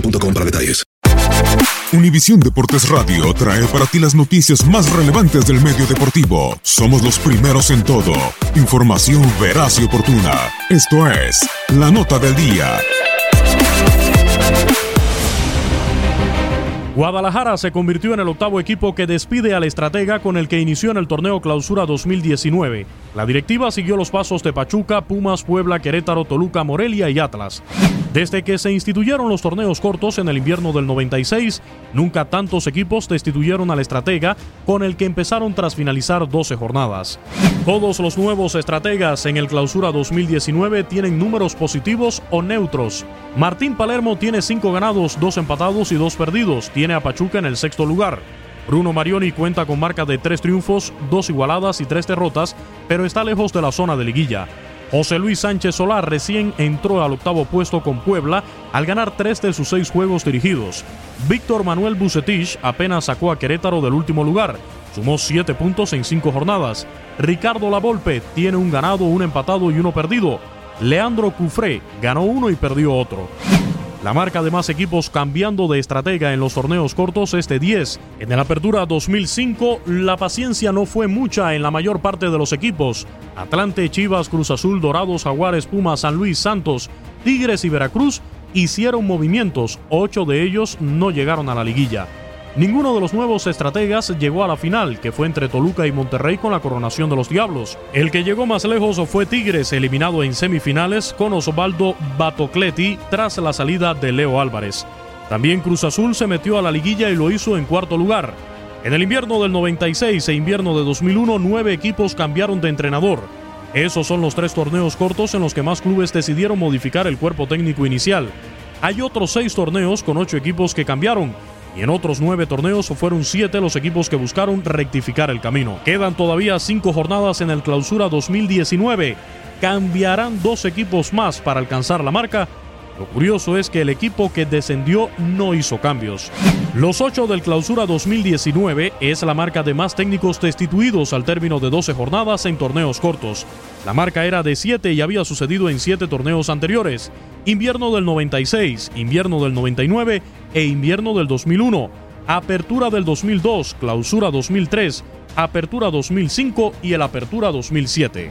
boostmobile.com. Univisión Deportes Radio trae para ti las noticias más relevantes del medio deportivo. Somos los primeros en todo. Información veraz y oportuna. Esto es La Nota del Día. Guadalajara se convirtió en el octavo equipo que despide al estratega con el que inició en el torneo Clausura 2019. La directiva siguió los pasos de Pachuca, Pumas, Puebla, Querétaro, Toluca, Morelia y Atlas. Desde que se instituyeron los torneos cortos en el invierno del 96, nunca tantos equipos destituyeron al estratega con el que empezaron tras finalizar 12 jornadas. Todos los nuevos estrategas en el Clausura 2019 tienen números positivos o neutros. Martín Palermo tiene 5 ganados, 2 empatados y 2 perdidos. Tiene a Pachuca en el sexto lugar. Bruno Marioni cuenta con marca de 3 triunfos, 2 igualadas y 3 derrotas, pero está lejos de la zona de liguilla. José Luis Sánchez Solar recién entró al octavo puesto con Puebla al ganar tres de sus seis juegos dirigidos. Víctor Manuel Bucetich apenas sacó a Querétaro del último lugar. Sumó siete puntos en cinco jornadas. Ricardo Lavolpe tiene un ganado, un empatado y uno perdido. Leandro Cufré ganó uno y perdió otro. La marca de más equipos cambiando de estratega en los torneos cortos es de 10. En el Apertura 2005, la paciencia no fue mucha en la mayor parte de los equipos. Atlante, Chivas, Cruz Azul, Dorados, Jaguares, Pumas, San Luis, Santos, Tigres y Veracruz hicieron movimientos. Ocho de ellos no llegaron a la liguilla. Ninguno de los nuevos estrategas llegó a la final, que fue entre Toluca y Monterrey con la coronación de los Diablos. El que llegó más lejos fue Tigres, eliminado en semifinales con Osvaldo Batocletti tras la salida de Leo Álvarez. También Cruz Azul se metió a la liguilla y lo hizo en cuarto lugar. En el invierno del 96 e invierno de 2001, nueve equipos cambiaron de entrenador. Esos son los tres torneos cortos en los que más clubes decidieron modificar el cuerpo técnico inicial. Hay otros seis torneos con ocho equipos que cambiaron, y en otros nueve torneos fueron siete los equipos que buscaron rectificar el camino. Quedan todavía cinco jornadas en el clausura 2019. Cambiarán dos equipos más para alcanzar la marca. Lo curioso es que el equipo que descendió no hizo cambios. Los ocho del clausura 2019 es la marca de más técnicos destituidos al término de 12 jornadas en torneos cortos. La marca era de 7 y había sucedido en 7 torneos anteriores. Invierno del 96, invierno del 99 e invierno del 2001. Apertura del 2002, clausura 2003, apertura 2005 y el apertura 2007.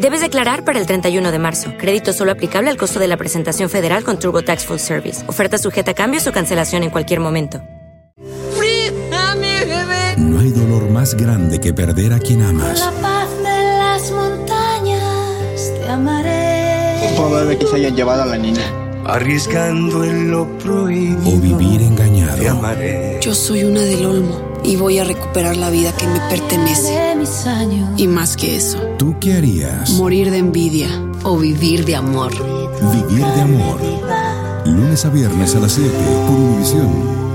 Debes declarar para el 31 de marzo. Crédito solo aplicable al costo de la presentación federal con TurboTax Full Service. Oferta sujeta a cambios o cancelación en cualquier momento. No hay dolor más grande que perder a quien amas. la paz de las montañas te amaré. Es probable que se hayan llevado a la niña. Arriesgando en lo prohibido. O vivir engañado. Te amaré. Yo soy una del Olmo y voy a recuperar la vida que me pertenece. Y más que eso. ¿Tú qué harías? Morir de envidia o vivir de amor. Vivir de amor. Lunes a viernes a las 7 por Univisión.